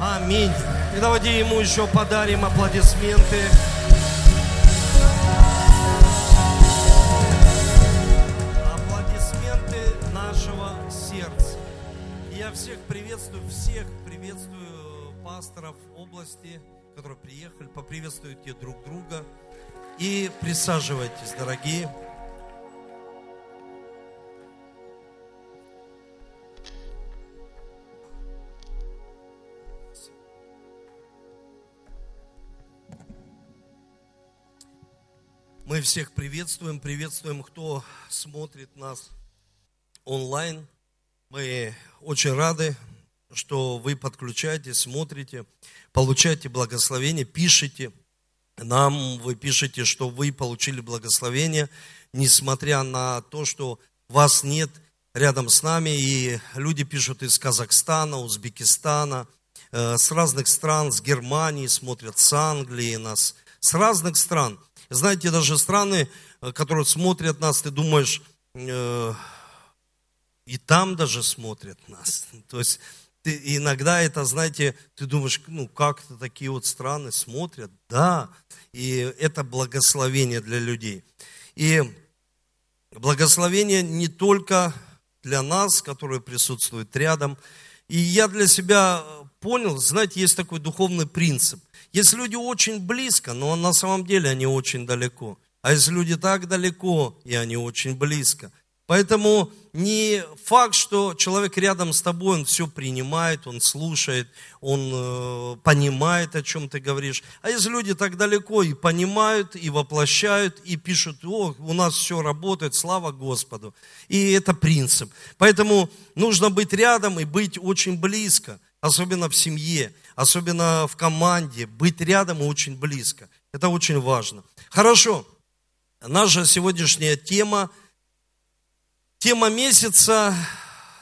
Аминь. И давайте ему еще подарим аплодисменты. Аплодисменты нашего сердца. Я всех приветствую, всех приветствую пасторов области, которые приехали, поприветствуйте друг друга. И присаживайтесь, дорогие. Мы всех приветствуем, приветствуем, кто смотрит нас онлайн. Мы очень рады, что вы подключаетесь, смотрите, получаете благословение, пишите нам, вы пишете, что вы получили благословение, несмотря на то, что вас нет рядом с нами, и люди пишут из Казахстана, Узбекистана, э, с разных стран, с Германии, смотрят с Англии нас, с разных стран – знаете, даже страны, э, которые смотрят нас, ты думаешь, э, и там даже смотрят нас. То есть ты, иногда это, знаете, ты думаешь, ну как-то такие вот страны смотрят. Да, и это благословение для людей. И благословение не только для нас, которые присутствуют рядом. И я для себя понял, знаете, есть такой духовный принцип. Есть люди очень близко, но на самом деле они очень далеко. А есть люди так далеко, и они очень близко. Поэтому не факт, что человек рядом с тобой, он все принимает, он слушает, он э, понимает, о чем ты говоришь. А есть люди так далеко и понимают, и воплощают, и пишут, о, у нас все работает, слава Господу. И это принцип. Поэтому нужно быть рядом и быть очень близко, особенно в семье особенно в команде, быть рядом и очень близко. Это очень важно. Хорошо. Наша сегодняшняя тема, тема месяца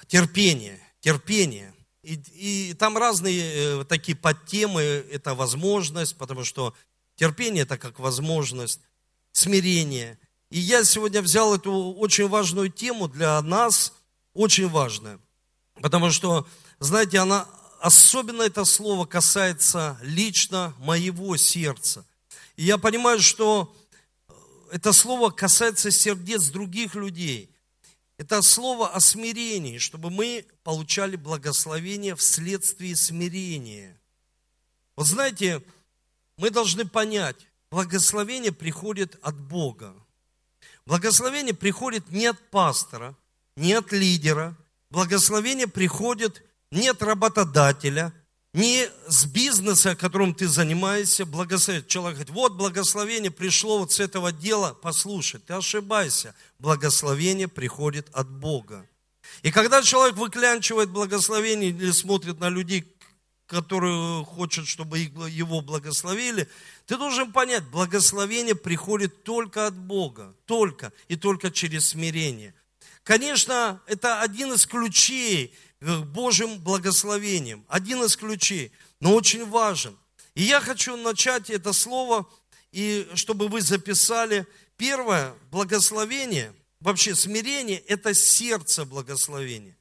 терпение. Терпение. И, и там разные э, такие подтемы, это возможность, потому что терпение это как возможность, смирение. И я сегодня взял эту очень важную тему для нас, очень важную, потому что, знаете, она особенно это слово касается лично моего сердца. И я понимаю, что э, это слово касается сердец других людей. Это слово о смирении, чтобы мы получали благословение вследствие смирения. Вот знаете, мы должны понять, благословение приходит от Бога. Благословение приходит не от пастора, не от лидера. Благословение приходит нет работодателя, не с бизнеса, которым ты занимаешься, благословение. Человек говорит, вот благословение пришло вот с этого дела. Послушай, ты ошибаешься. Благословение приходит от Бога. И когда человек выклянчивает благословение или смотрит на людей, которые хочет, чтобы его благословили, ты должен понять, благословение приходит только от Бога, только и только через смирение. Конечно, это один из ключей к Божьим благословениям. Один из ключей, но очень важен. И я хочу начать это слово, и чтобы вы записали. Первое, благословение, вообще смирение – это сердце благословения.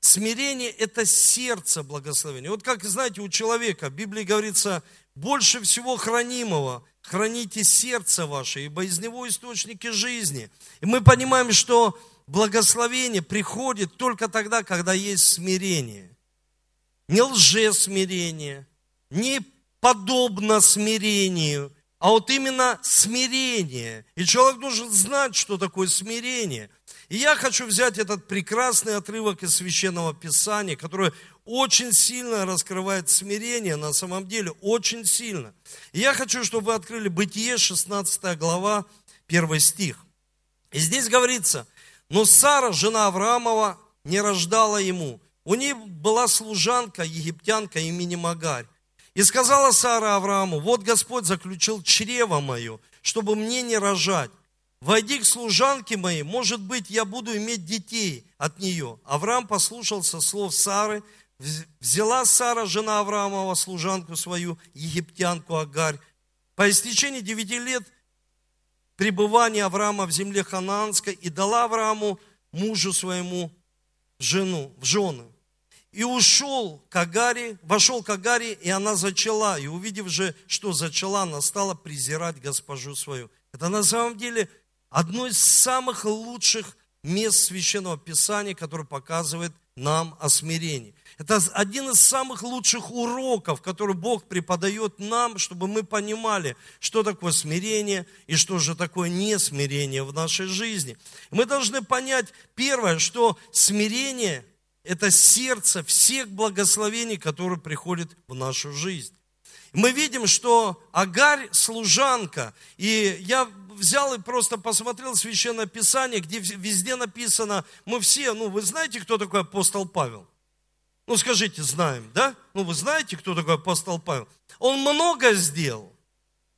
Смирение – это сердце благословения. Вот как, знаете, у человека, в Библии говорится, больше всего хранимого храните сердце ваше, ибо из него источники жизни. И мы понимаем, что благословение приходит только тогда, когда есть смирение. Не лжесмирение, не подобно смирению, а вот именно смирение. И человек должен знать, что такое смирение. И я хочу взять этот прекрасный отрывок из Священного Писания, который очень сильно раскрывает смирение, на самом деле очень сильно. И я хочу, чтобы вы открыли Бытие, 16 глава, 1 стих. И здесь говорится – но Сара, жена Авраамова, не рождала ему. У нее была служанка, египтянка имени Магарь. И сказала Сара Аврааму, вот Господь заключил чрево мое, чтобы мне не рожать. Войди к служанке моей, может быть, я буду иметь детей от нее. Авраам послушался слов Сары, взяла Сара, жена Авраамова, служанку свою, египтянку Агарь. По истечении девяти лет – пребывания Авраама в земле ханаанской и дала Аврааму, мужу своему, жену, в жены. и ушел к Агаре, вошел к Агаре, и она зачала. И увидев же, что зачала, она стала презирать госпожу свою. Это на самом деле одно из самых лучших мест Священного Писания, которое показывает нам о смирении. Это один из самых лучших уроков, который Бог преподает нам, чтобы мы понимали, что такое смирение и что же такое несмирение в нашей жизни. Мы должны понять, первое, что смирение – это сердце всех благословений, которые приходят в нашу жизнь. Мы видим, что Агарь – служанка, и я взял и просто посмотрел Священное Писание, где везде написано, мы все, ну вы знаете, кто такой апостол Павел? Ну, скажите, знаем, да? Ну, вы знаете, кто такой апостол Павел? Он много сделал.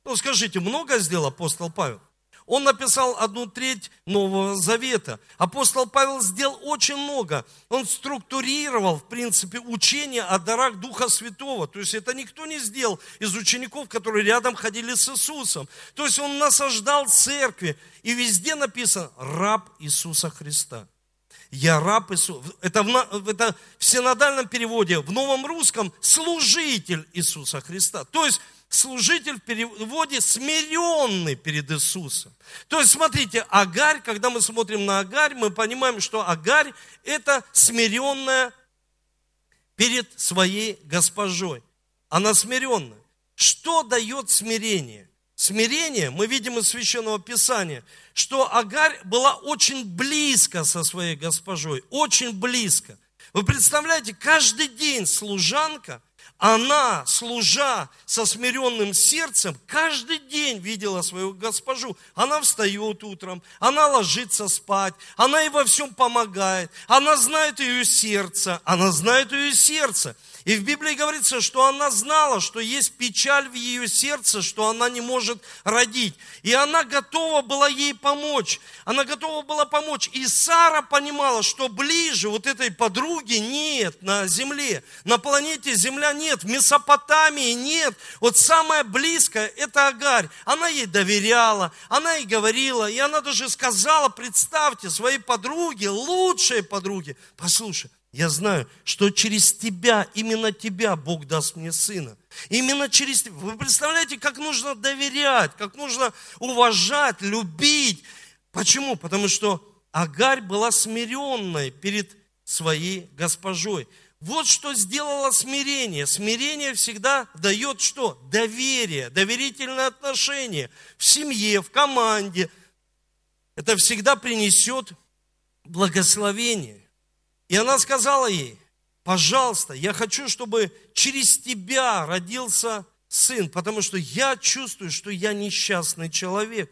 Ну, скажите, много сделал апостол Павел? Он написал одну треть Нового Завета. Апостол Павел сделал очень много. Он структурировал, в принципе, учение о дарах Духа Святого. То есть это никто не сделал из учеников, которые рядом ходили с Иисусом. То есть он насаждал церкви. И везде написано «раб Иисуса Христа». Я раб Иисуса. Это в, это в синодальном переводе, в новом русском, служитель Иисуса Христа. То есть служитель в переводе смиренный перед Иисусом. То есть, смотрите, Агарь, когда мы смотрим на Агарь, мы понимаем, что Агарь – это смиренная перед своей госпожой. Она смиренная. Что дает смирение? Смирение, мы видим из Священного Писания, что Агарь была очень близко со своей госпожой, очень близко. Вы представляете, каждый день служанка, она, служа со смиренным сердцем, каждый день видела свою госпожу. Она встает утром, она ложится спать, она ей во всем помогает, она знает ее сердце, она знает ее сердце. И в Библии говорится, что она знала, что есть печаль в ее сердце, что она не может родить. И она готова была ей помочь. Она готова была помочь. И Сара понимала, что ближе вот этой подруги нет на земле. На планете Земля нет, в Месопотамии нет. Вот самое близкое – это Агарь. Она ей доверяла, она ей говорила, и она даже сказала, представьте, своей подруге, лучшей подруге, послушай, я знаю, что через тебя, именно тебя Бог даст мне сына. Именно через тебя. Вы представляете, как нужно доверять, как нужно уважать, любить. Почему? Потому что Агарь была смиренной перед своей госпожой. Вот что сделало смирение. Смирение всегда дает что? Доверие, доверительное отношение в семье, в команде. Это всегда принесет благословение. И она сказала ей, пожалуйста, я хочу, чтобы через тебя родился сын, потому что я чувствую, что я несчастный человек.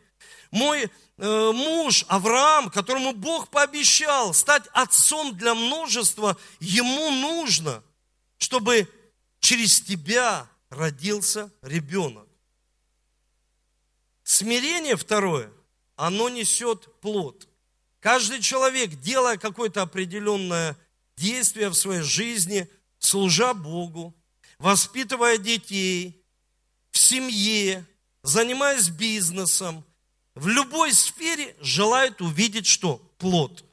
Мой э, муж Авраам, которому Бог пообещал стать отцом для множества, ему нужно, чтобы через тебя родился ребенок. Смирение второе, оно несет плод. Каждый человек, делая какое-то определенное действие в своей жизни, служа Богу, воспитывая детей, в семье, занимаясь бизнесом, в любой сфере желает увидеть что? Плод.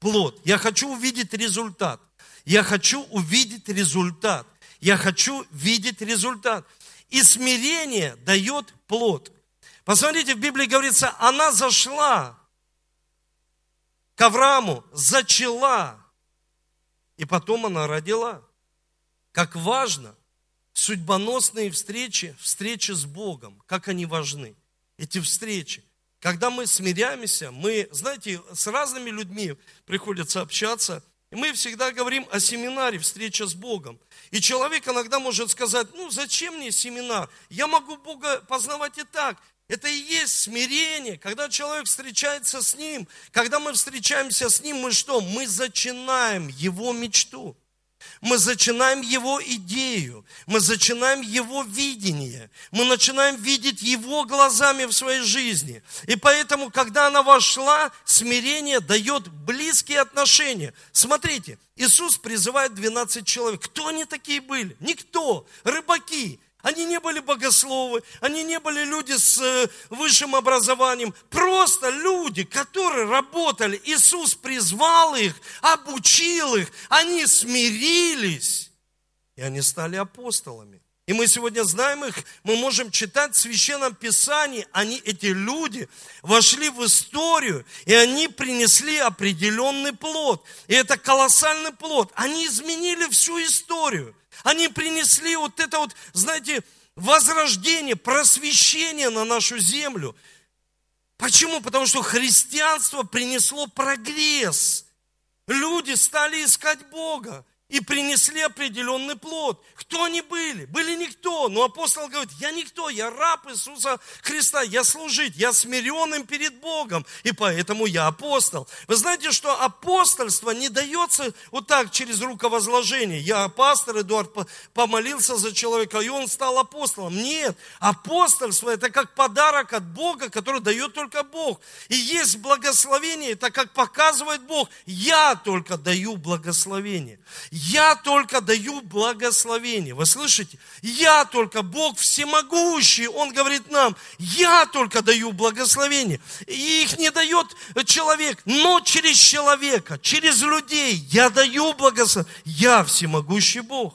Плод. Я хочу увидеть результат. Я хочу увидеть результат. Я хочу видеть результат. И смирение дает плод. Посмотрите, в Библии говорится, она зашла к Аврааму, зачала, и потом она родила. Как важно судьбоносные встречи, встречи с Богом, как они важны, эти встречи. Когда мы смиряемся, мы, знаете, с разными людьми приходится общаться, и мы всегда говорим о семинаре, встреча с Богом. И человек иногда может сказать, ну зачем мне семинар? Я могу Бога познавать и так. Это и есть смирение, когда человек встречается с Ним. Когда мы встречаемся с Ним, мы что? Мы зачинаем Его мечту. Мы зачинаем Его идею, мы зачинаем Его видение, мы начинаем видеть Его глазами в своей жизни. И поэтому, когда она вошла, смирение дает близкие отношения. Смотрите, Иисус призывает 12 человек. Кто они такие были? Никто. Рыбаки. Они не были богословы, они не были люди с э, высшим образованием. Просто люди, которые работали. Иисус призвал их, обучил их, они смирились, и они стали апостолами. И мы сегодня знаем их, мы можем читать в Священном Писании, они, эти люди, вошли в историю, и они принесли определенный плод. И это колоссальный плод. Они изменили всю историю. Они принесли вот это вот, знаете, возрождение, просвещение на нашу землю. Почему? Потому что христианство принесло прогресс. Люди стали искать Бога и принесли определенный плод. Кто они были? Были никто. Но апостол говорит, я никто, я раб Иисуса Христа, я служить, я смиренным перед Богом, и поэтому я апостол. Вы знаете, что апостольство не дается вот так через руковозложение. Я пастор Эдуард помолился за человека, и он стал апостолом. Нет, апостольство это как подарок от Бога, который дает только Бог. И есть благословение, это как показывает Бог. Я только даю благословение. Я только даю благословение. Вы слышите? Я только, Бог всемогущий, Он говорит нам, я только даю благословение. И их не дает человек, но через человека, через людей я даю благословение. Я всемогущий Бог.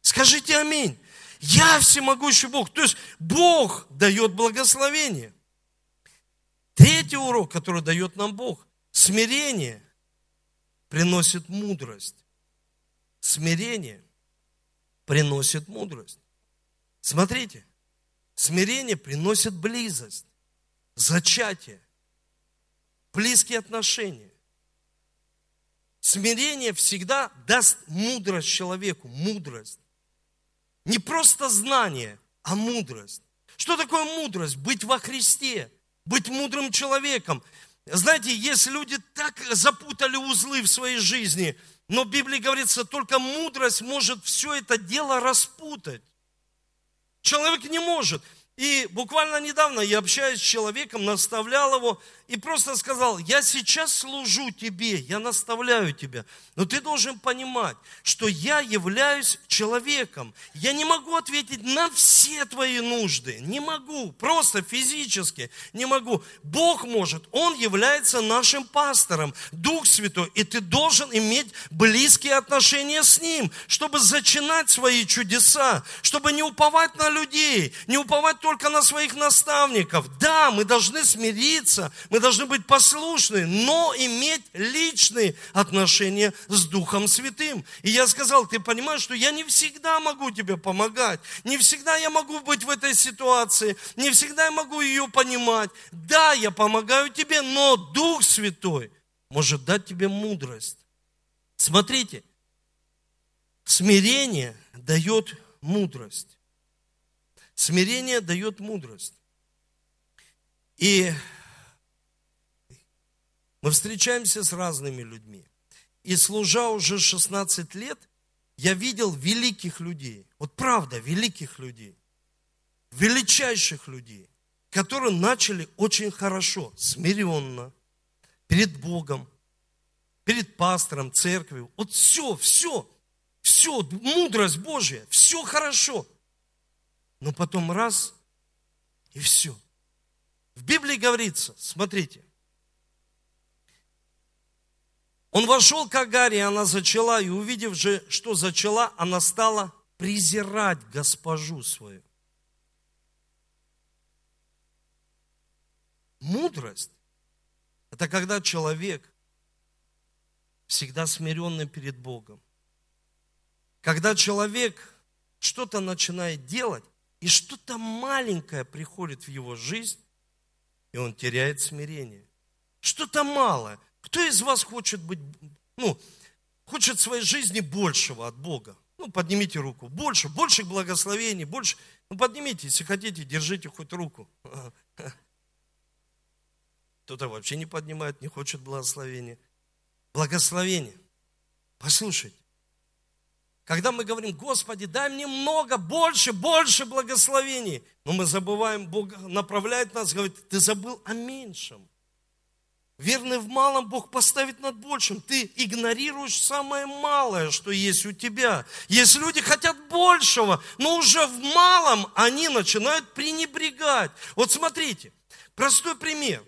Скажите аминь. Я всемогущий Бог. То есть Бог дает благословение. Третий урок, который дает нам Бог. Смирение приносит мудрость. Смирение приносит мудрость. Смотрите, смирение приносит близость, зачатие, близкие отношения. Смирение всегда даст мудрость человеку, мудрость. Не просто знание, а мудрость. Что такое мудрость? Быть во Христе, быть мудрым человеком. Знаете, если люди так запутали узлы в своей жизни – но в Библии говорится, только мудрость может все это дело распутать. Человек не может. И буквально недавно я общаюсь с человеком, наставлял его и просто сказал, я сейчас служу тебе, я наставляю тебя, но ты должен понимать, что я являюсь человеком. Я не могу ответить на все твои нужды, не могу, просто физически не могу. Бог может, Он является нашим пастором, Дух Святой, и ты должен иметь близкие отношения с Ним, чтобы зачинать свои чудеса, чтобы не уповать на людей, не уповать только на своих наставников. Да, мы должны смириться, мы должны быть послушны, но иметь личные отношения с Духом Святым. И я сказал, ты понимаешь, что я не всегда могу тебе помогать, не всегда я могу быть в этой ситуации, не всегда я могу ее понимать. Да, я помогаю тебе, но Дух Святой может дать тебе мудрость. Смотрите, смирение дает мудрость. Смирение дает мудрость. И мы встречаемся с разными людьми. И служа уже 16 лет, я видел великих людей. Вот правда, великих людей. Величайших людей, которые начали очень хорошо, смиренно, перед Богом, перед пастором, церковью. Вот все, все, все, мудрость Божья, все хорошо – но потом раз, и все. В Библии говорится, смотрите, он вошел к Агаре, она зачала, и увидев же, что зачала, она стала презирать госпожу свою. Мудрость – это когда человек всегда смиренный перед Богом. Когда человек что-то начинает делать, и что-то маленькое приходит в его жизнь, и он теряет смирение. Что-то малое. Кто из вас хочет быть, ну, хочет в своей жизни большего от Бога? Ну, поднимите руку. Больше, больше благословений, больше. Ну, поднимите, если хотите, держите хоть руку. Кто-то вообще не поднимает, не хочет благословения. Благословение. Послушайте, когда мы говорим, Господи, дай мне много, больше, больше благословений. Но мы забываем, Бог направляет нас, говорит, ты забыл о меньшем. Верный в малом Бог поставит над большим. Ты игнорируешь самое малое, что есть у тебя. Если люди хотят большего, но уже в малом они начинают пренебрегать. Вот смотрите, простой пример.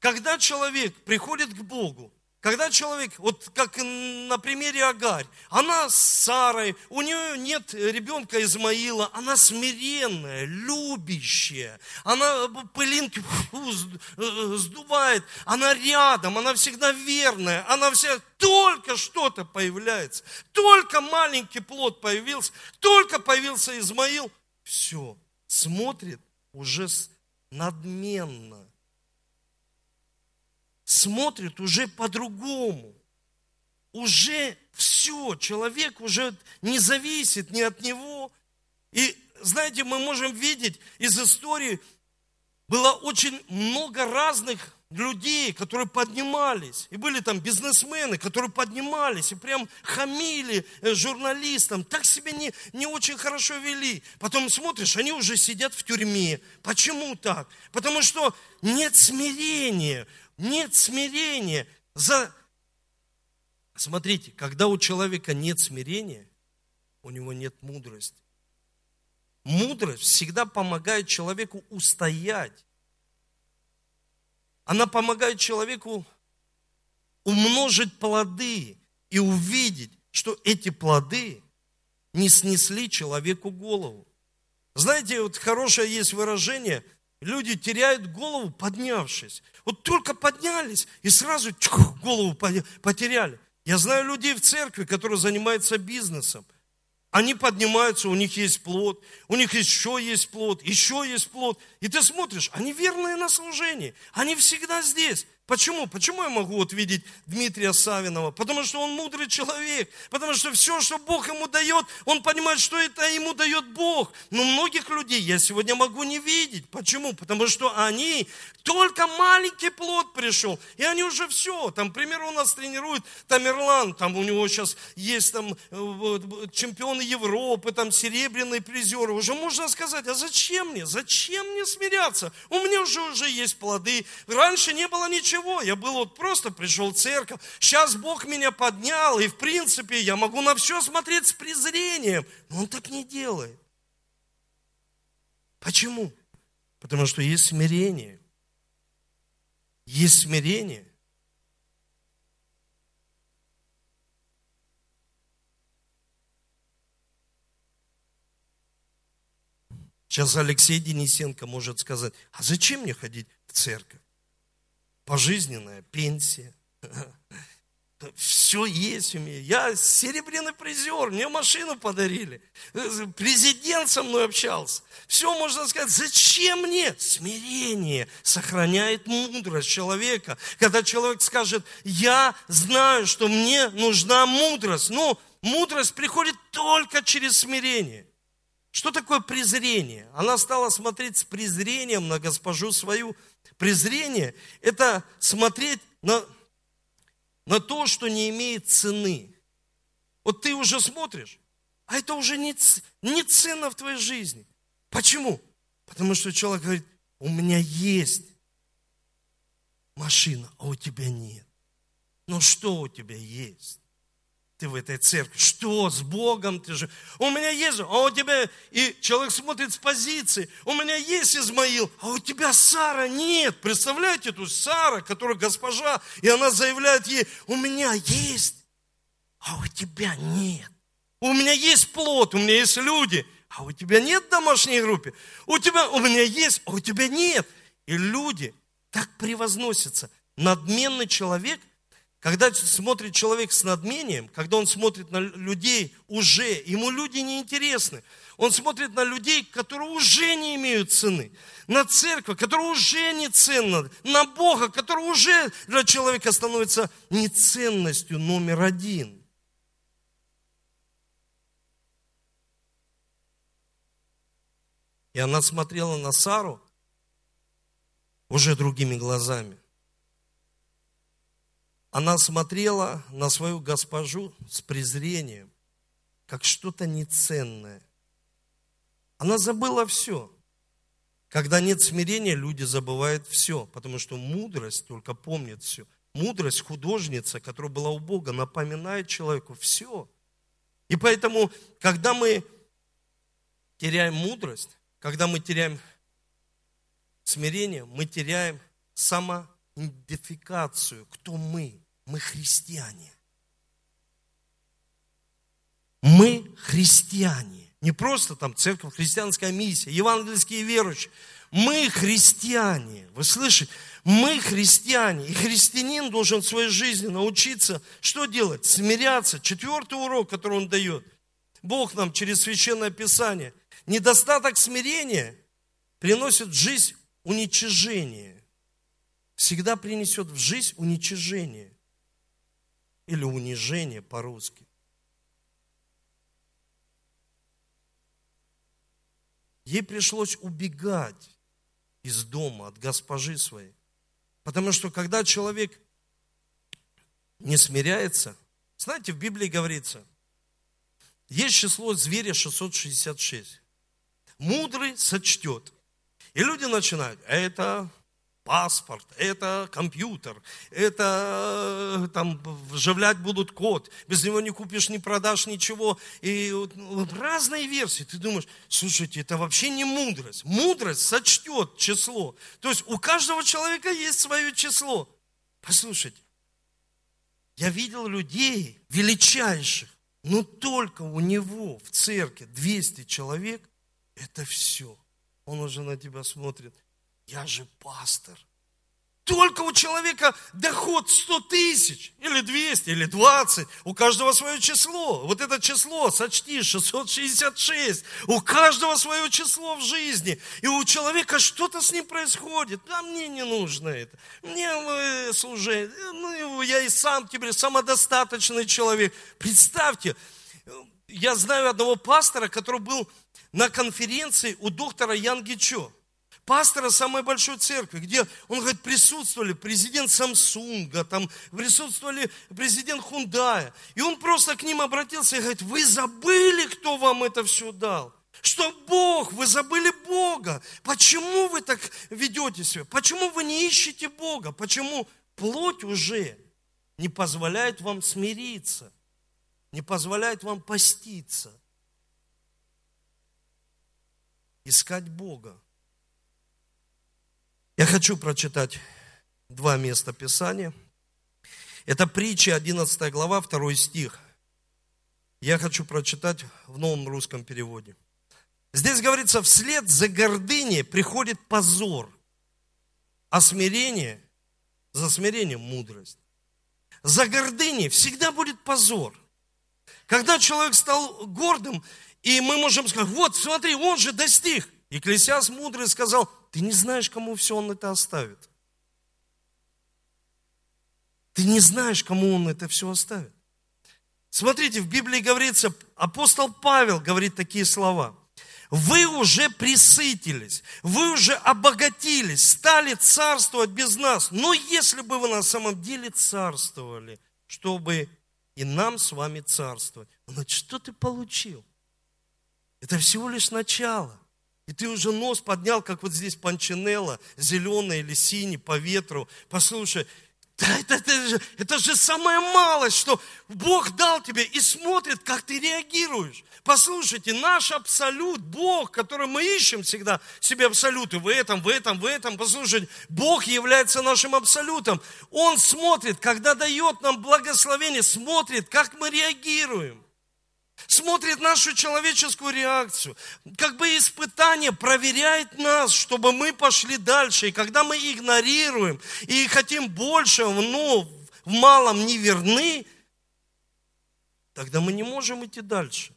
Когда человек приходит к Богу, когда человек, вот как на примере Агарь, она с Сарой, у нее нет ребенка Измаила, она смиренная, любящая, она пылинки э, сдувает, она рядом, она всегда верная, она вся, только что-то появляется, только маленький плод появился, только появился Измаил, все, смотрит уже надменно смотрит уже по-другому. Уже все, человек уже не зависит ни от него. И знаете, мы можем видеть из истории, было очень много разных людей, которые поднимались. И были там бизнесмены, которые поднимались и прям хамили э, журналистам, так себя не, не очень хорошо вели. Потом смотришь, они уже сидят в тюрьме. Почему так? Потому что нет смирения нет смирения. За... Смотрите, когда у человека нет смирения, у него нет мудрости. Мудрость всегда помогает человеку устоять. Она помогает человеку умножить плоды и увидеть, что эти плоды не снесли человеку голову. Знаете, вот хорошее есть выражение – Люди теряют голову, поднявшись. Вот только поднялись и сразу чух, голову потеряли. Я знаю людей в церкви, которые занимаются бизнесом. Они поднимаются, у них есть плод, у них еще есть плод, еще есть плод. И ты смотришь, они верные на служении, они всегда здесь. Почему? Почему я могу вот видеть Дмитрия Савинова? Потому что он мудрый человек. Потому что все, что Бог ему дает, он понимает, что это ему дает Бог. Но многих людей я сегодня могу не видеть. Почему? Потому что они, только маленький плод пришел, и они уже все. Там, к примеру, у нас тренирует Тамерлан, там у него сейчас есть там э, чемпионы Европы, там серебряные призеры. Уже можно сказать, а зачем мне? Зачем мне смиряться? У меня уже, уже есть плоды. Раньше не было ничего ничего, я был вот просто пришел в церковь, сейчас Бог меня поднял, и в принципе я могу на все смотреть с презрением, но Он так не делает. Почему? Потому что есть смирение. Есть смирение. Сейчас Алексей Денисенко может сказать, а зачем мне ходить в церковь? Пожизненная пенсия. Все есть у меня. Я серебряный призер, мне машину подарили. Президент со мной общался. Все можно сказать. Зачем мне? Смирение сохраняет мудрость человека. Когда человек скажет, я знаю, что мне нужна мудрость. Но мудрость приходит только через смирение. Что такое презрение? Она стала смотреть с презрением на госпожу свою. Презрение – это смотреть на, на то, что не имеет цены. Вот ты уже смотришь, а это уже не, не ценно в твоей жизни. Почему? Потому что человек говорит, у меня есть машина, а у тебя нет. Ну что у тебя есть? Ты в этой церкви? Что с Богом ты же? У меня есть, а у тебя, и человек смотрит с позиции, у меня есть Измаил, а у тебя Сара нет. Представляете, эту Сара, которая госпожа, и она заявляет ей, у меня есть, а у тебя нет. У меня есть плод, у меня есть люди, а у тебя нет домашней группы. У тебя, у меня есть, а у тебя нет. И люди так превозносятся. Надменный человек – когда смотрит человек с надмением, когда он смотрит на людей уже, ему люди не интересны. Он смотрит на людей, которые уже не имеют цены. На церковь, которая уже не ценна. На Бога, который уже для человека становится не ценностью номер один. И она смотрела на Сару уже другими глазами. Она смотрела на свою госпожу с презрением, как что-то неценное. Она забыла все. Когда нет смирения, люди забывают все, потому что мудрость только помнит все. Мудрость художница, которая была у Бога, напоминает человеку все. И поэтому, когда мы теряем мудрость, когда мы теряем смирение, мы теряем самоидентификацию. Кто мы? Мы христиане. Мы христиане. Не просто там церковь, христианская миссия, евангельские верующие. Мы христиане. Вы слышите? Мы христиане. И христианин должен в своей жизни научиться, что делать? Смиряться. Четвертый урок, который он дает. Бог нам через Священное Писание. Недостаток смирения приносит в жизнь уничижение. Всегда принесет в жизнь уничижение. Или унижение по-русски. Ей пришлось убегать из дома от госпожи своей. Потому что когда человек не смиряется, знаете, в Библии говорится, есть число зверя 666. Мудрый сочтет. И люди начинают, это паспорт, это компьютер, это там вживлять будут код, без него не купишь, не продашь ничего. И вот, вот разные версии. Ты думаешь, слушайте, это вообще не мудрость. Мудрость сочтет число. То есть у каждого человека есть свое число. Послушайте, я видел людей величайших, но только у него в церкви 200 человек, это все. Он уже на тебя смотрит я же пастор. Только у человека доход 100 тысяч, или 200, или 20. У каждого свое число. Вот это число, сочти, 666. У каждого свое число в жизни. И у человека что-то с ним происходит. А мне не нужно это. Мне э, служить. Ну, я и сам теперь самодостаточный человек. Представьте, я знаю одного пастора, который был на конференции у доктора Янгичо пастора самой большой церкви, где, он говорит, присутствовали президент Самсунга, там присутствовали президент Хундая. И он просто к ним обратился и говорит, вы забыли, кто вам это все дал? Что Бог, вы забыли Бога. Почему вы так ведете себя? Почему вы не ищете Бога? Почему плоть уже не позволяет вам смириться? Не позволяет вам поститься? Искать Бога. Я хочу прочитать два места Писания. Это притча, 11 глава, 2 стих. Я хочу прочитать в новом русском переводе. Здесь говорится, вслед за гордыней приходит позор, а смирение, за смирением мудрость. За гордыней всегда будет позор. Когда человек стал гордым, и мы можем сказать, вот смотри, он же достиг. Екклесиас мудрый сказал, ты не знаешь, кому все он это оставит. Ты не знаешь, кому он это все оставит. Смотрите, в Библии говорится, апостол Павел говорит такие слова. Вы уже присытились, вы уже обогатились, стали царствовать без нас. Но если бы вы на самом деле царствовали, чтобы и нам с вами царствовать, значит, что ты получил? Это всего лишь начало. И ты уже нос поднял, как вот здесь панчинелла, зеленый или синий по ветру. Послушай, да это, это, же, это же самая малость, что Бог дал тебе и смотрит, как ты реагируешь. Послушайте, наш абсолют, Бог, который мы ищем всегда, себе абсолюты в этом, в этом, в этом. Послушайте, Бог является нашим абсолютом. Он смотрит, когда дает нам благословение, смотрит, как мы реагируем смотрит нашу человеческую реакцию. Как бы испытание проверяет нас, чтобы мы пошли дальше. И когда мы игнорируем и хотим больше, но в малом не верны, тогда мы не можем идти дальше.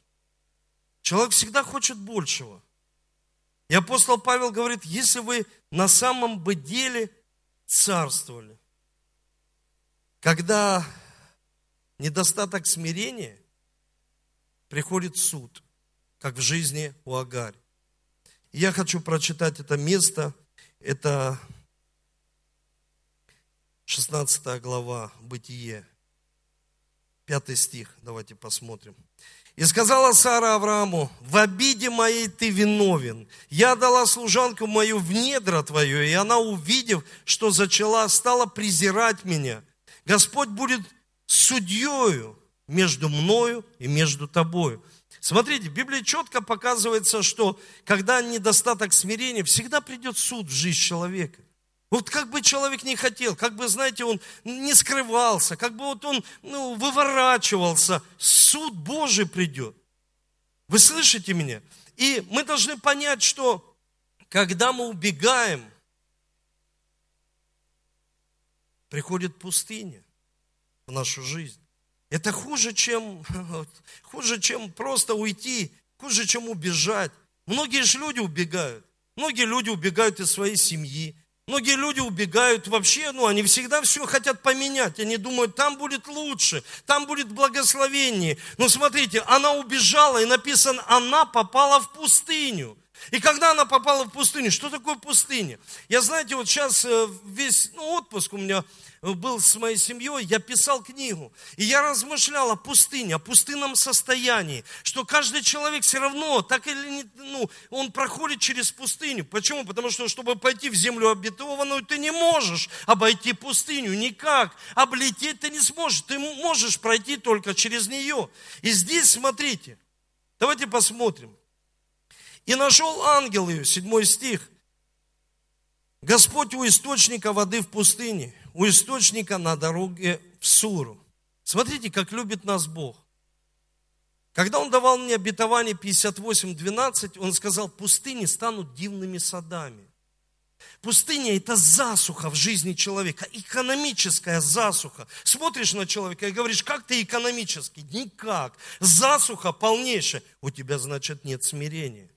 Человек всегда хочет большего. И апостол Павел говорит, если вы на самом бы деле царствовали, когда недостаток смирения – приходит суд, как в жизни у Агарь. Я хочу прочитать это место. Это 16 глава Бытие, 5 стих. Давайте посмотрим. И сказала Сара Аврааму, в обиде моей ты виновен. Я дала служанку мою в недра твое, и она, увидев, что зачала, стала презирать меня. Господь будет судьею между мною и между тобою. Смотрите, в Библии четко показывается, что когда недостаток смирения, всегда придет суд в жизнь человека. Вот как бы человек не хотел, как бы, знаете, он не скрывался, как бы вот он ну, выворачивался, суд Божий придет. Вы слышите меня? И мы должны понять, что когда мы убегаем, приходит пустыня в нашу жизнь. Это хуже, чем, хуже, чем просто уйти, хуже, чем убежать. Многие же люди убегают. Многие люди убегают из своей семьи, Многие люди убегают вообще, ну, они всегда все хотят поменять. Они думают, там будет лучше, там будет благословение. Но смотрите, она убежала, и написано, она попала в пустыню. И когда она попала в пустыню, что такое пустыня? Я, знаете, вот сейчас э, весь ну, отпуск у меня был с моей семьей, я писал книгу. И я размышлял о пустыне, о пустынном состоянии, что каждый человек все равно, так или не, ну, он проходит через пустыню. Почему? Потому что, чтобы пойти в землю обетованную, ты не можешь обойти пустыню никак. Облететь ты не сможешь, ты можешь пройти только через нее. И здесь, смотрите, давайте посмотрим. И нашел ангел ее, седьмой стих. Господь у источника воды в пустыне – у источника на дороге в Суру. Смотрите, как любит нас Бог. Когда Он давал мне обетование 58.12, Он сказал, пустыни станут дивными садами. Пустыня – это засуха в жизни человека, экономическая засуха. Смотришь на человека и говоришь, как ты экономически? Никак. Засуха полнейшая. У тебя, значит, нет смирения.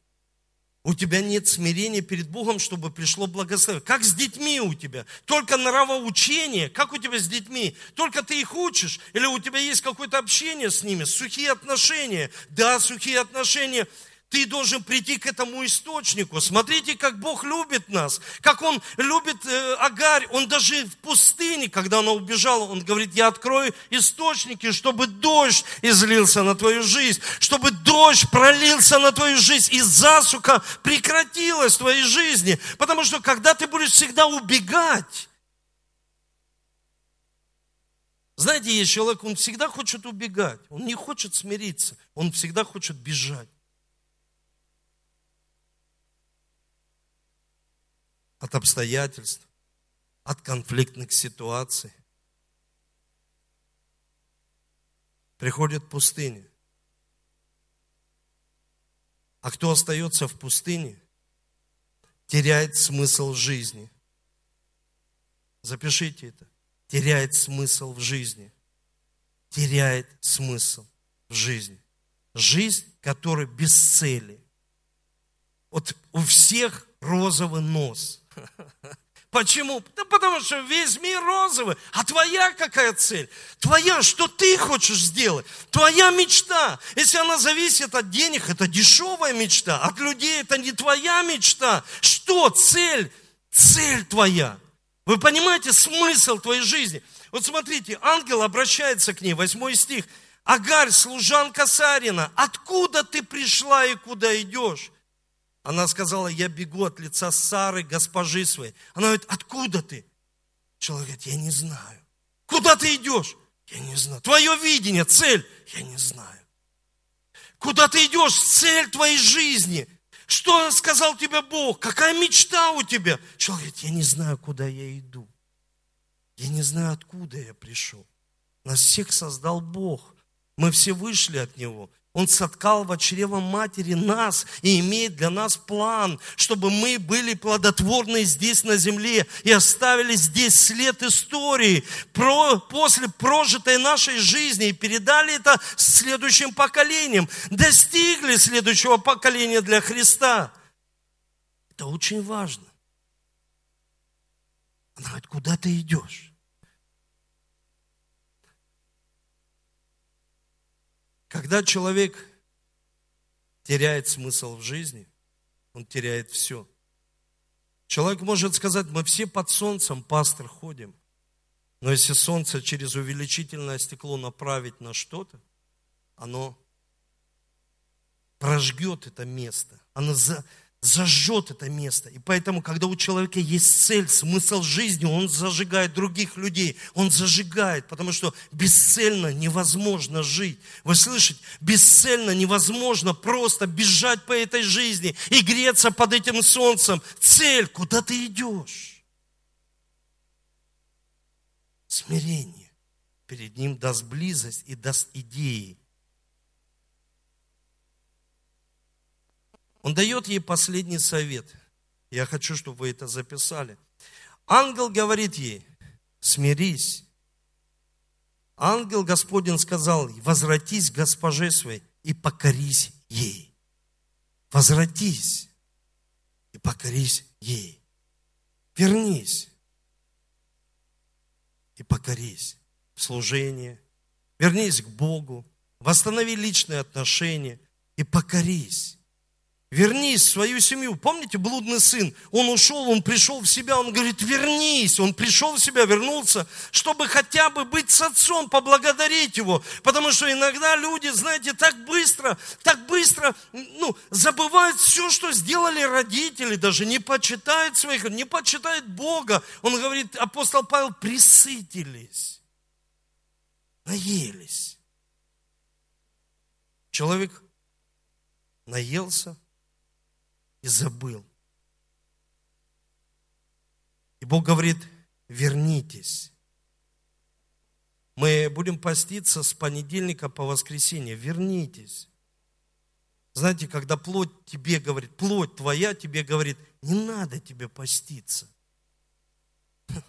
У тебя нет смирения перед Богом, чтобы пришло благословение. Как с детьми у тебя? Только нравоучение. Как у тебя с детьми? Только ты их учишь? Или у тебя есть какое-то общение с ними? Сухие отношения? Да, сухие отношения. Ты должен прийти к этому источнику. Смотрите, как Бог любит нас, как Он любит э, Агарь. Он даже в пустыне, когда она убежала, Он говорит, я открою источники, чтобы дождь излился на твою жизнь, чтобы дождь пролился на твою жизнь, и засуха прекратилась в твоей жизни. Потому что когда ты будешь всегда убегать, знаете, есть человек, он всегда хочет убегать, он не хочет смириться, он всегда хочет бежать. От обстоятельств, от конфликтных ситуаций. Приходит пустыня. А кто остается в пустыне, теряет смысл жизни. Запишите это. Теряет смысл в жизни. Теряет смысл в жизни. Жизнь, которая без цели. Вот у всех розовый нос. Почему? Да потому что весь мир розовый. А твоя какая цель? Твоя, что ты хочешь сделать? Твоя мечта. Если она зависит от денег, это дешевая мечта. От людей это не твоя мечта. Что цель? Цель твоя. Вы понимаете смысл твоей жизни? Вот смотрите, ангел обращается к ней, восьмой стих. Агарь, служанка Сарина, откуда ты пришла и куда идешь? Она сказала, я бегу от лица Сары, госпожи своей. Она говорит, откуда ты? Человек говорит, я не знаю. Куда ты идешь? Я не знаю. Твое видение, цель? Я не знаю. Куда ты идешь? Цель твоей жизни. Что сказал тебе Бог? Какая мечта у тебя? Человек говорит, я не знаю, куда я иду. Я не знаю, откуда я пришел. Нас всех создал Бог. Мы все вышли от Него. Он соткал в чрево матери нас и имеет для нас план, чтобы мы были плодотворны здесь на земле и оставили здесь след истории про, после прожитой нашей жизни и передали это следующим поколениям, достигли следующего поколения для Христа. Это очень важно. Она говорит, куда ты идешь? Когда человек теряет смысл в жизни, он теряет все. Человек может сказать, мы все под солнцем, пастор, ходим. Но если солнце через увеличительное стекло направить на что-то, оно прожгет это место. Она за, зажжет это место. И поэтому, когда у человека есть цель, смысл жизни, он зажигает других людей. Он зажигает, потому что бесцельно невозможно жить. Вы слышите? Бесцельно невозможно просто бежать по этой жизни и греться под этим солнцем. Цель, куда ты идешь? Смирение. Перед ним даст близость и даст идеи. Он дает ей последний совет. Я хочу, чтобы вы это записали. Ангел говорит ей, смирись. Ангел Господень сказал, возвратись к госпоже своей и покорись ей. Возвратись и покорись ей. Вернись и покорись в служение. Вернись к Богу. Восстанови личные отношения и покорись. Вернись в свою семью. Помните, блудный сын, он ушел, он пришел в себя, он говорит, вернись. Он пришел в себя, вернулся, чтобы хотя бы быть с отцом, поблагодарить его. Потому что иногда люди, знаете, так быстро, так быстро, ну, забывают все, что сделали родители, даже не почитают своих, не почитают Бога. Он говорит, апостол Павел, присытились, наелись. Человек наелся, и забыл. И Бог говорит, вернитесь. Мы будем поститься с понедельника по воскресенье. Вернитесь. Знаете, когда плоть тебе говорит, плоть твоя тебе говорит, не надо тебе поститься.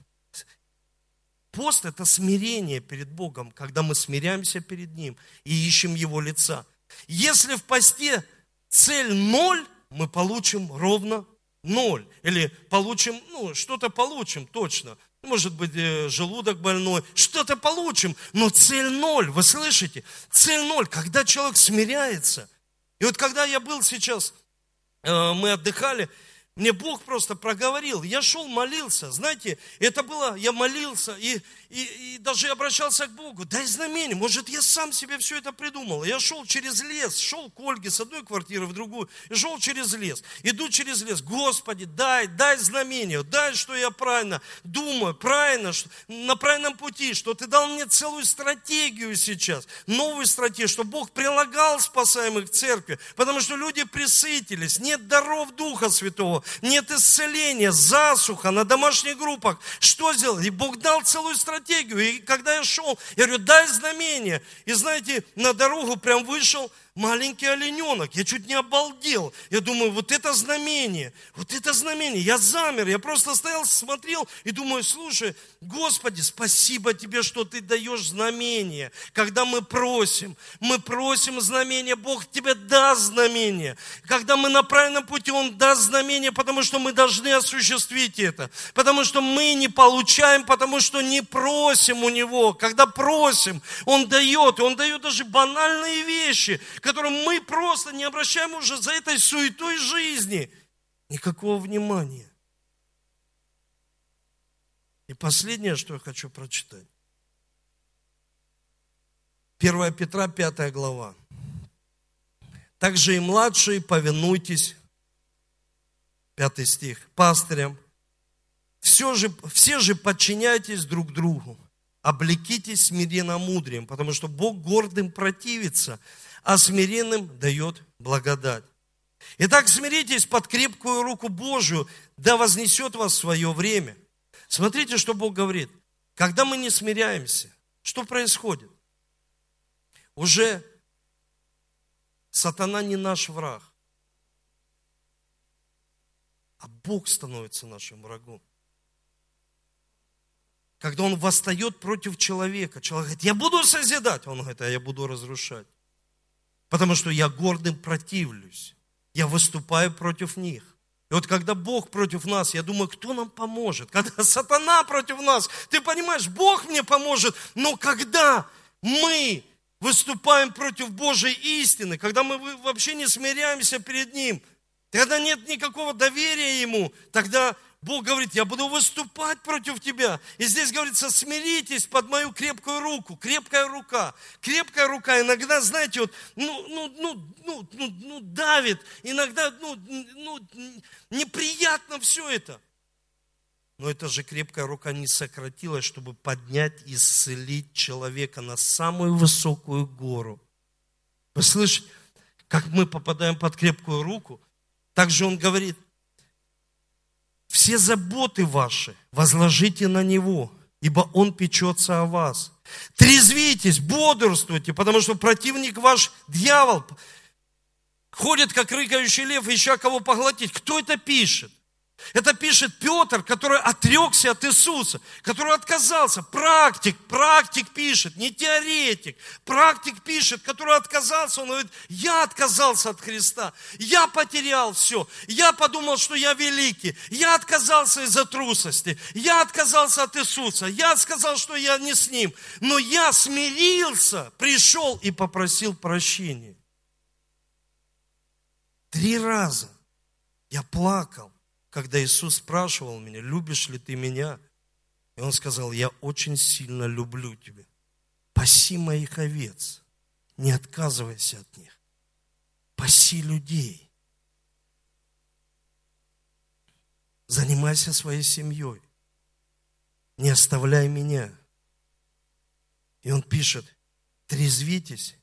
Пост – это смирение перед Богом, когда мы смиряемся перед Ним и ищем Его лица. Если в посте цель ноль, мы получим ровно ноль. Или получим, ну, что-то получим точно. Может быть, э, желудок больной, что-то получим, но цель ноль, вы слышите? Цель ноль, когда человек смиряется. И вот когда я был сейчас, э, мы отдыхали, мне Бог просто проговорил. Я шел, молился. Знаете, это было, я молился и, и, и даже обращался к Богу. Дай знамение. Может, я сам себе все это придумал. Я шел через лес, шел к Ольге с одной квартиры в другую. И шел через лес. Иду через лес. Господи, дай, дай знамение. Дай, что я правильно думаю, правильно, что, на правильном пути, что ты дал мне целую стратегию сейчас. Новую стратегию, что Бог прилагал спасаемых к церкви. Потому что люди присытились. Нет даров Духа Святого нет исцеления, засуха на домашних группах. Что сделал? И Бог дал целую стратегию. И когда я шел, я говорю, дай знамение. И знаете, на дорогу прям вышел маленький олененок. Я чуть не обалдел. Я думаю, вот это знамение, вот это знамение. Я замер, я просто стоял, смотрел и думаю, слушай, Господи, спасибо Тебе, что Ты даешь знамение. Когда мы просим, мы просим знамение, Бог Тебе даст знамение. Когда мы на правильном пути, Он даст знамение, потому что мы должны осуществить это. Потому что мы не получаем, потому что не просим у Него. Когда просим, Он дает. И Он дает даже банальные вещи, которым мы просто не обращаем уже за этой суетой жизни никакого внимания. И последнее, что я хочу прочитать. 1 Петра, 5 глава. Также и младшие повинуйтесь, пятый стих, пастырям. Все же, все же подчиняйтесь друг другу, облекитесь смиренно-мудрием, потому что Бог гордым противится, а смиренным дает благодать. Итак, смиритесь под крепкую руку Божию, да вознесет вас свое время. Смотрите, что Бог говорит. Когда мы не смиряемся, что происходит? Уже сатана не наш враг, а Бог становится нашим врагом. Когда он восстает против человека, человек говорит, я буду созидать, он говорит, а я буду разрушать. Потому что я гордым противлюсь. Я выступаю против них. И вот когда Бог против нас, я думаю, кто нам поможет? Когда сатана против нас, ты понимаешь, Бог мне поможет. Но когда мы выступаем против Божьей истины, когда мы вообще не смиряемся перед Ним, когда нет никакого доверия Ему, тогда Бог говорит, я буду выступать против тебя. И здесь говорится, смиритесь под мою крепкую руку. Крепкая рука. Крепкая рука иногда, знаете, вот, ну, ну, ну, ну, ну, ну давит. Иногда, ну, ну, неприятно все это. Но эта же крепкая рука не сократилась, чтобы поднять и исцелить человека на самую высокую гору. Вы слышите, как мы попадаем под крепкую руку? Также он говорит, все заботы ваши возложите на Него, ибо Он печется о вас. Трезвитесь, бодрствуйте, потому что противник ваш, дьявол, ходит, как рыкающий лев, ища кого поглотить. Кто это пишет? Это пишет Петр, который отрекся от Иисуса, который отказался. Практик, практик пишет, не теоретик. Практик пишет, который отказался. Он говорит, я отказался от Христа. Я потерял все. Я подумал, что я великий. Я отказался из-за трусости. Я отказался от Иисуса. Я сказал, что я не с Ним. Но я смирился, пришел и попросил прощения. Три раза я плакал когда Иисус спрашивал меня, любишь ли ты меня? И он сказал, я очень сильно люблю тебя. Паси моих овец, не отказывайся от них. Паси людей. Занимайся своей семьей. Не оставляй меня. И он пишет, трезвитесь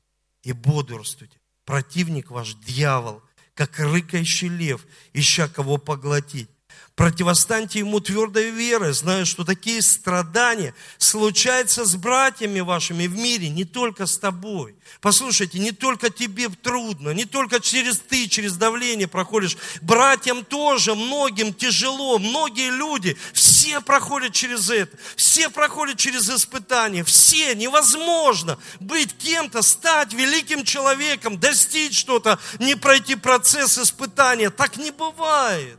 и бодрствуйте. Противник ваш, дьявол, как рыкающий лев, ища кого поглотить. Противостаньте ему твердой верой, зная, что такие страдания случаются с братьями вашими в мире, не только с тобой. Послушайте, не только тебе трудно, не только через ты, через давление проходишь. Братьям тоже, многим тяжело, многие люди, все проходят через это, все проходят через испытания, все, невозможно быть кем-то, стать великим человеком, достичь что-то, не пройти процесс испытания. Так не бывает.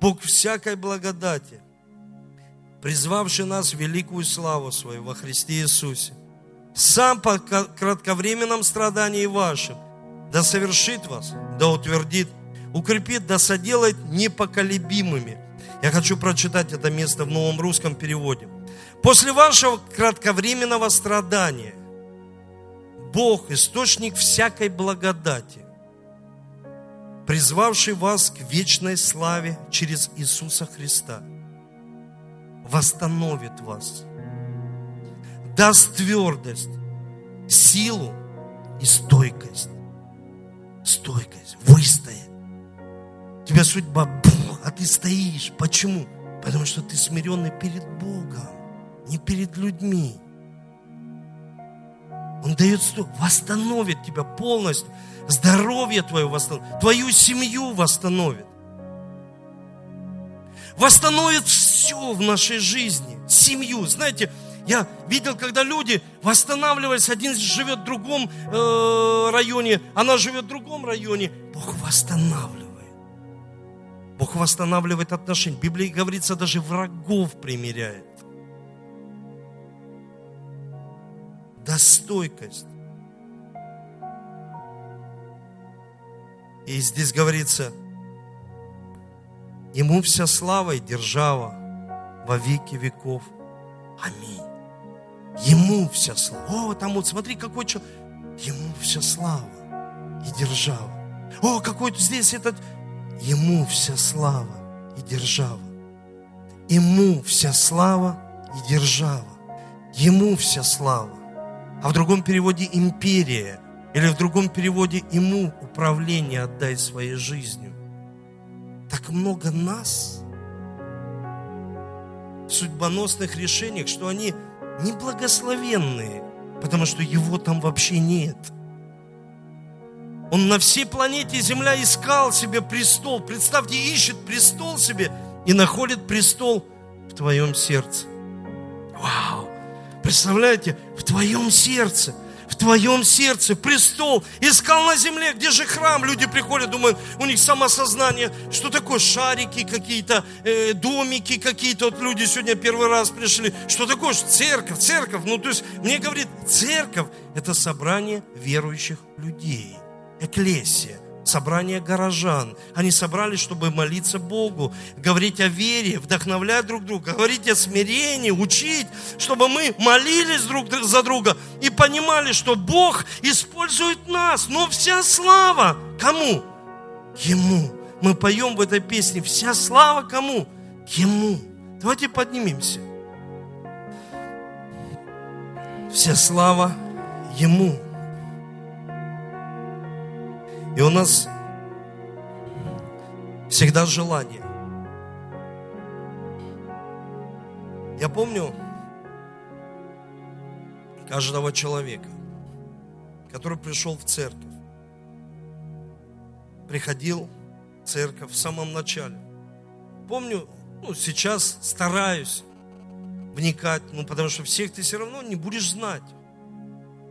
Бог всякой благодати, призвавший нас в великую славу свою во Христе Иисусе, сам по кратковременном страдании вашим, да совершит вас, да утвердит, укрепит, да соделает непоколебимыми. Я хочу прочитать это место в новом русском переводе. После вашего кратковременного страдания Бог, источник всякой благодати, призвавший вас к вечной славе через Иисуса Христа, восстановит вас, даст твердость, силу и стойкость. Стойкость, выстоять. Тебя судьба, а ты стоишь. Почему? Потому что ты смиренный перед Богом, не перед людьми. Он дает, восстановит тебя полностью здоровье твое восстановит, твою семью восстановит. Восстановит все в нашей жизни, семью. Знаете, я видел, когда люди восстанавливались, один живет в другом э, районе, она живет в другом районе, Бог восстанавливает. Бог восстанавливает отношения. В Библии говорится, даже врагов примиряет. Достойкость. И здесь говорится, Ему вся слава и держава во веки веков. Аминь. Ему вся слава. О, там вот смотри, какой человек. Ему вся слава и держава. О, какой здесь этот. Ему вся слава и держава. Ему вся слава и держава. Ему вся слава. А в другом переводе империя – или в другом переводе «Ему управление отдай своей жизнью». Так много нас в судьбоносных решениях, что они неблагословенные, потому что его там вообще нет. Он на всей планете Земля искал себе престол. Представьте, ищет престол себе и находит престол в твоем сердце. Представляете, в твоем сердце – в твоем сердце престол. Искал на земле, где же храм? Люди приходят, думают, у них самосознание, что такое шарики какие-то, э, домики какие-то. Вот люди сегодня первый раз пришли. Что такое церковь? Церковь. Ну, то есть мне говорит, церковь – это собрание верующих людей. эклесия, собрание горожан. Они собрались, чтобы молиться Богу, говорить о вере, вдохновлять друг друга, говорить о смирении, учить, чтобы мы молились друг за друга и понимали, что Бог использует нас. Но вся слава кому? Ему. Мы поем в этой песне, вся слава кому? Ему. Давайте поднимемся. Вся слава Ему. И у нас всегда желание. Я помню каждого человека, который пришел в церковь, приходил в церковь в самом начале. Помню, ну, сейчас стараюсь вникать, ну, потому что всех ты все равно не будешь знать.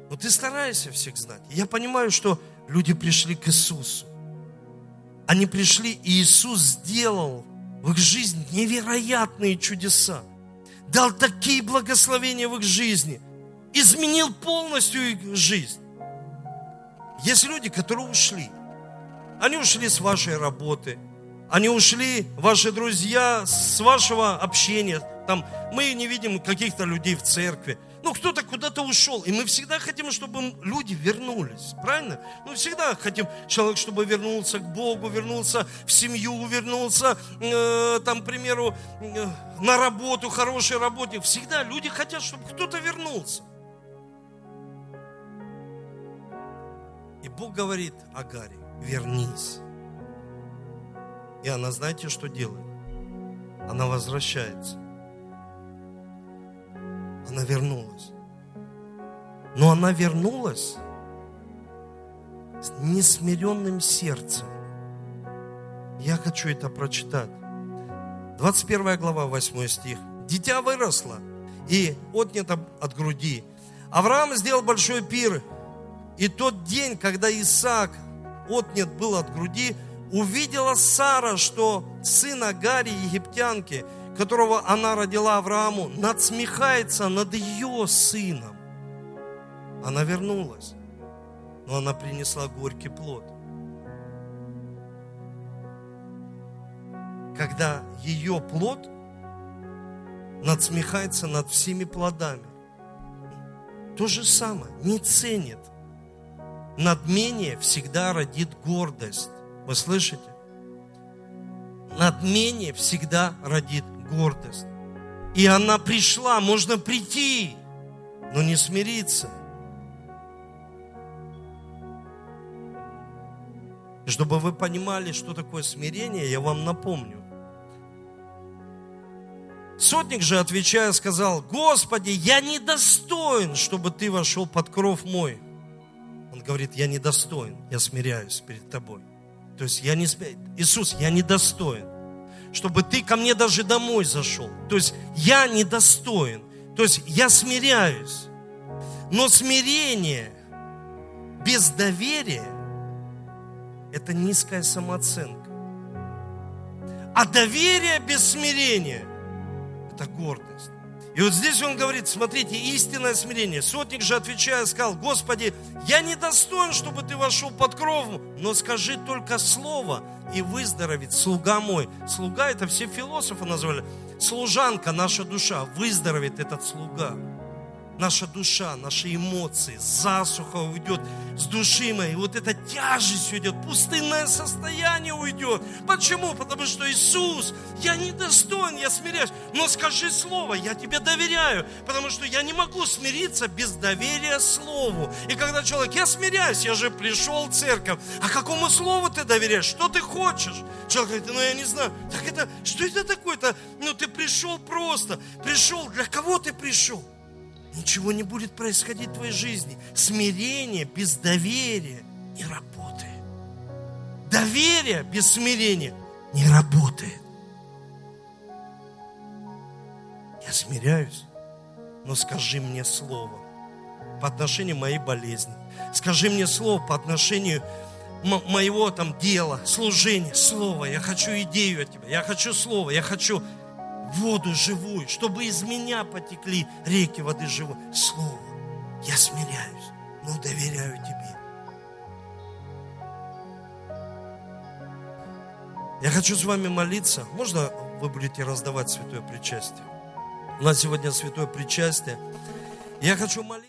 Но ты стараешься всех знать. Я понимаю, что люди пришли к Иисусу. Они пришли, и Иисус сделал в их жизни невероятные чудеса. Дал такие благословения в их жизни. Изменил полностью их жизнь. Есть люди, которые ушли. Они ушли с вашей работы. Они ушли, ваши друзья, с вашего общения. Там, мы не видим каких-то людей в церкви. Ну, кто-то куда-то ушел. И мы всегда хотим, чтобы люди вернулись. Правильно? Мы всегда хотим человек, чтобы вернулся к Богу, вернулся в семью, вернулся, э, там, к примеру, э, на работу, хорошей работе. Всегда люди хотят, чтобы кто-то вернулся. И Бог говорит Агаре, вернись. И она, знаете, что делает? Она возвращается она вернулась. Но она вернулась с несмиренным сердцем. Я хочу это прочитать. 21 глава, 8 стих. Дитя выросло и отнято от груди. Авраам сделал большой пир. И тот день, когда Исаак отнят был от груди, увидела Сара, что сын Агари, египтянки, которого она родила Аврааму, надсмехается над ее сыном. Она вернулась, но она принесла горький плод. Когда ее плод надсмехается над всеми плодами, то же самое, не ценит. Надмение всегда родит гордость. Вы слышите? Надмение всегда родит гордость. И она пришла, можно прийти, но не смириться. Чтобы вы понимали, что такое смирение, я вам напомню. Сотник же, отвечая, сказал, Господи, я недостоин, чтобы Ты вошел под кров мой. Он говорит, я недостоин, я смиряюсь перед Тобой. То есть я не. Иисус, я недостоин чтобы ты ко мне даже домой зашел. То есть я недостоин. То есть я смиряюсь. Но смирение без доверия – это низкая самооценка. А доверие без смирения – это гордость. И вот здесь он говорит, смотрите, истинное смирение. Сотник же, отвечая, сказал, Господи, я не достоин, чтобы ты вошел под крову, но скажи только слово, и выздоровит слуга мой. Слуга, это все философы назвали. Служанка, наша душа, выздоровит этот слуга наша душа, наши эмоции, засуха уйдет с души моей, вот эта тяжесть уйдет, пустынное состояние уйдет. Почему? Потому что Иисус, я недостоин, я смиряюсь, но скажи слово, я тебе доверяю, потому что я не могу смириться без доверия слову. И когда человек, я смиряюсь, я же пришел в церковь, а какому слову ты доверяешь? Что ты хочешь? Человек говорит, ну я не знаю, так это, что это такое-то? Ну ты пришел просто, пришел, для кого ты пришел? Ничего не будет происходить в твоей жизни. Смирение без доверия не работает. Доверие без смирения не работает. Я смиряюсь, но скажи мне слово по отношению моей болезни. Скажи мне слово по отношению моего там дела, служения, слово. Я хочу идею от тебя, я хочу слово, я хочу воду живую, чтобы из меня потекли реки воды живой. Слово, я смиряюсь, но доверяю Тебе. Я хочу с вами молиться. Можно вы будете раздавать святое причастие? У нас сегодня святое причастие. Я хочу молиться.